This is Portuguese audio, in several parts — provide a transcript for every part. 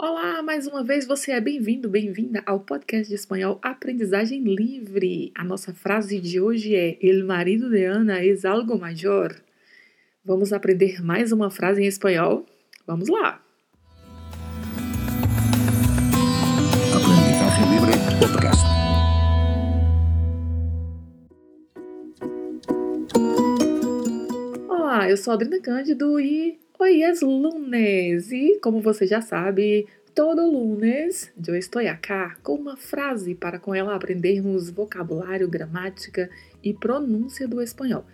Olá, mais uma vez você é bem-vindo, bem-vinda ao podcast de espanhol Aprendizagem Livre. A nossa frase de hoje é: El marido de Ana es algo mayor. Vamos aprender mais uma frase em espanhol? Vamos lá! Aprendizagem Livre Podcast. Olá, eu sou a Adriana Cândido e Hoy es lunes e, como você já sabe, todo lunes eu estou aqui com uma frase para com ela aprendermos vocabulário, gramática e pronúncia do espanhol.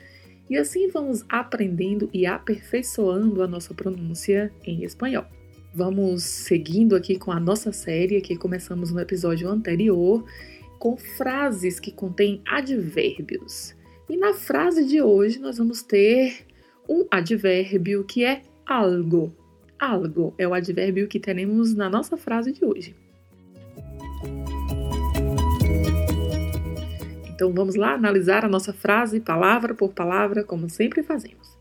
E assim vamos aprendendo e aperfeiçoando a nossa pronúncia em espanhol. Vamos seguindo aqui com a nossa série que começamos no episódio anterior com frases que contêm advérbios. E na frase de hoje nós vamos ter um advérbio que é algo. Algo é o advérbio que teremos na nossa frase de hoje. Então vamos lá analisar a nossa frase palavra por palavra, como sempre fazemos.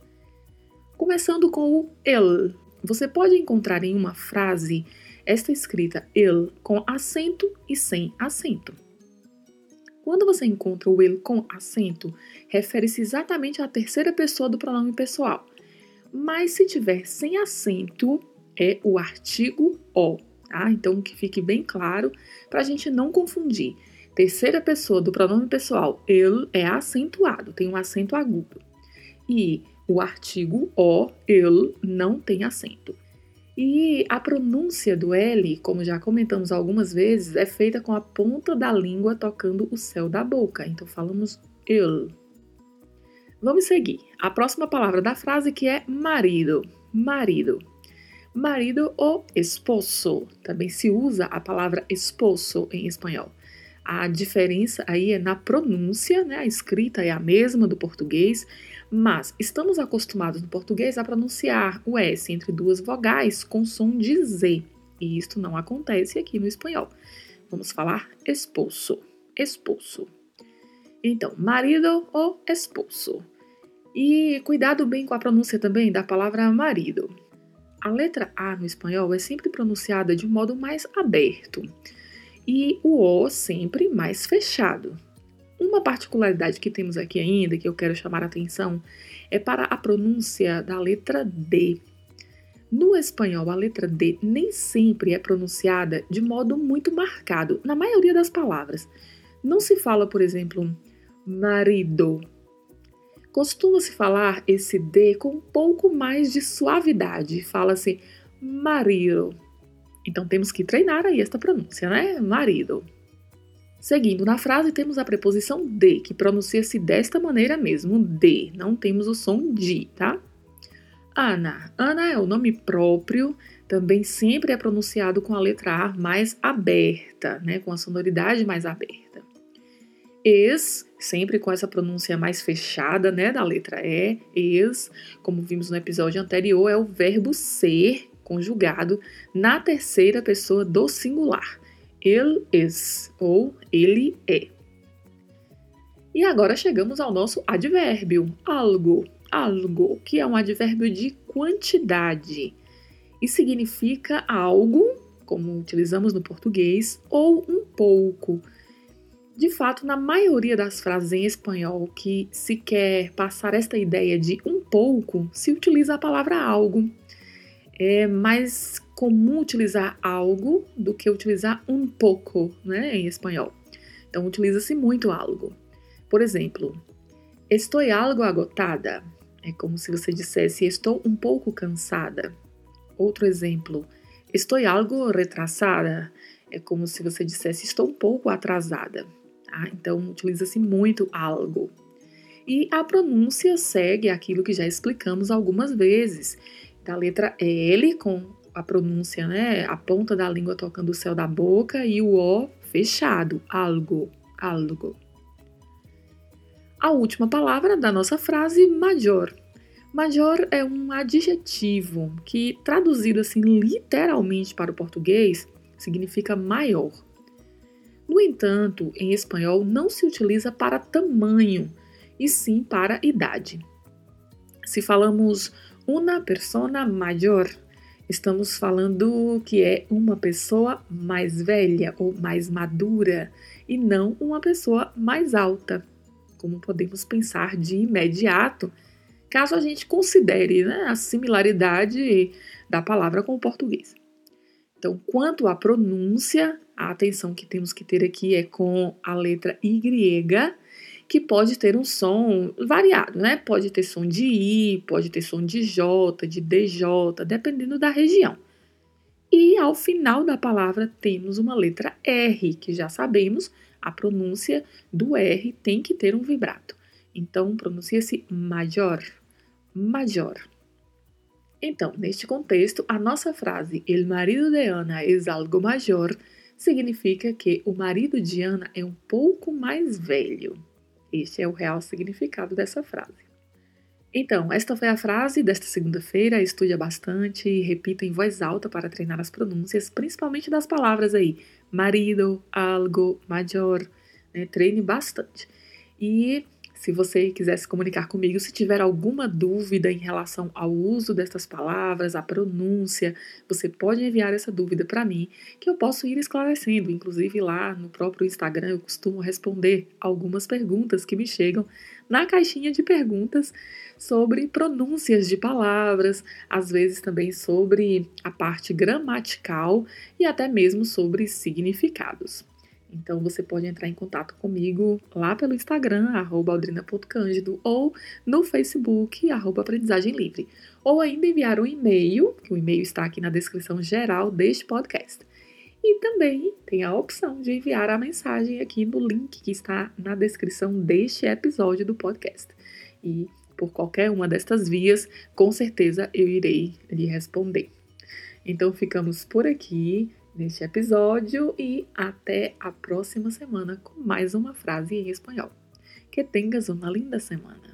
Começando com o el. Você pode encontrar em uma frase esta escrita el com acento e sem acento. Quando você encontra o el com acento, refere-se exatamente à terceira pessoa do pronome pessoal mas se tiver sem acento, é o artigo o, tá? Então, que fique bem claro para a gente não confundir. Terceira pessoa do pronome pessoal, ele é acentuado, tem um acento agudo. E o artigo o, ele, não tem acento. E a pronúncia do L, como já comentamos algumas vezes, é feita com a ponta da língua tocando o céu da boca. Então falamos ele, Vamos seguir. A próxima palavra da frase que é marido. Marido. Marido ou esposo. Também se usa a palavra esposo em espanhol. A diferença aí é na pronúncia, né? A escrita é a mesma do português, mas estamos acostumados no português a pronunciar o S entre duas vogais com som de Z. E isto não acontece aqui no espanhol. Vamos falar esposo. Esposo. Então, marido ou esposo. E cuidado bem com a pronúncia também da palavra marido. A letra A no espanhol é sempre pronunciada de um modo mais aberto e o O sempre mais fechado. Uma particularidade que temos aqui ainda, que eu quero chamar a atenção, é para a pronúncia da letra D. No espanhol, a letra D nem sempre é pronunciada de modo muito marcado, na maioria das palavras. Não se fala, por exemplo, marido, Costuma-se falar esse D com um pouco mais de suavidade. Fala-se marido. Então temos que treinar aí esta pronúncia, né? Marido. Seguindo na frase, temos a preposição de, que pronuncia-se desta maneira mesmo, de. Não temos o som de, tá? Ana. Ana é o nome próprio, também sempre é pronunciado com a letra A mais aberta, né? Com a sonoridade mais aberta. Es sempre com essa pronúncia mais fechada, né, da letra E, is, como vimos no episódio anterior, é o verbo ser conjugado na terceira pessoa do singular. Ele is ou ele é. E agora chegamos ao nosso advérbio, algo, algo, que é um advérbio de quantidade e significa algo, como utilizamos no português, ou um pouco de fato, na maioria das frases em espanhol que se quer passar esta ideia de um pouco, se utiliza a palavra algo. É mais comum utilizar algo do que utilizar um pouco, né, em espanhol. Então, utiliza-se muito algo. Por exemplo, estou algo agotada. É como se você dissesse estou um pouco cansada. Outro exemplo, estou algo retrasada. É como se você dissesse estou um pouco atrasada. Tá? Então, utiliza-se muito algo. E a pronúncia segue aquilo que já explicamos algumas vezes, da letra L com a pronúncia, né, a ponta da língua tocando o céu da boca e o O fechado, algo, algo. A última palavra da nossa frase, major. Major é um adjetivo que, traduzido assim literalmente para o português, significa maior. No entanto, em espanhol não se utiliza para tamanho, e sim para idade. Se falamos una persona mayor, estamos falando que é uma pessoa mais velha ou mais madura e não uma pessoa mais alta, como podemos pensar de imediato, caso a gente considere né, a similaridade da palavra com o português. Então, quanto à pronúncia, a atenção que temos que ter aqui é com a letra Y, que pode ter um som variado, né? Pode ter som de I, pode ter som de J, de DJ, dependendo da região. E ao final da palavra temos uma letra R, que já sabemos, a pronúncia do R tem que ter um vibrato. Então pronuncia-se major, major. Então, neste contexto, a nossa frase El marido de Ana es algo mayor significa que o marido de Ana é um pouco mais velho. Este é o real significado dessa frase. Então, esta foi a frase desta segunda-feira. Estude bastante e repita em voz alta para treinar as pronúncias, principalmente das palavras aí, marido, algo, major. Né? Treine bastante. E se você quiser se comunicar comigo, se tiver alguma dúvida em relação ao uso dessas palavras, a pronúncia, você pode enviar essa dúvida para mim, que eu posso ir esclarecendo. Inclusive lá no próprio Instagram eu costumo responder algumas perguntas que me chegam na caixinha de perguntas sobre pronúncias de palavras, às vezes também sobre a parte gramatical e até mesmo sobre significados. Então você pode entrar em contato comigo lá pelo Instagram, aldrina.cândido, ou no Facebook, arroba aprendizagem livre. Ou ainda enviar um e-mail, que o e-mail está aqui na descrição geral deste podcast. E também tem a opção de enviar a mensagem aqui no link que está na descrição deste episódio do podcast. E por qualquer uma destas vias, com certeza eu irei lhe responder. Então ficamos por aqui neste episódio e até a próxima semana com mais uma frase em espanhol. Que tengas uma linda semana.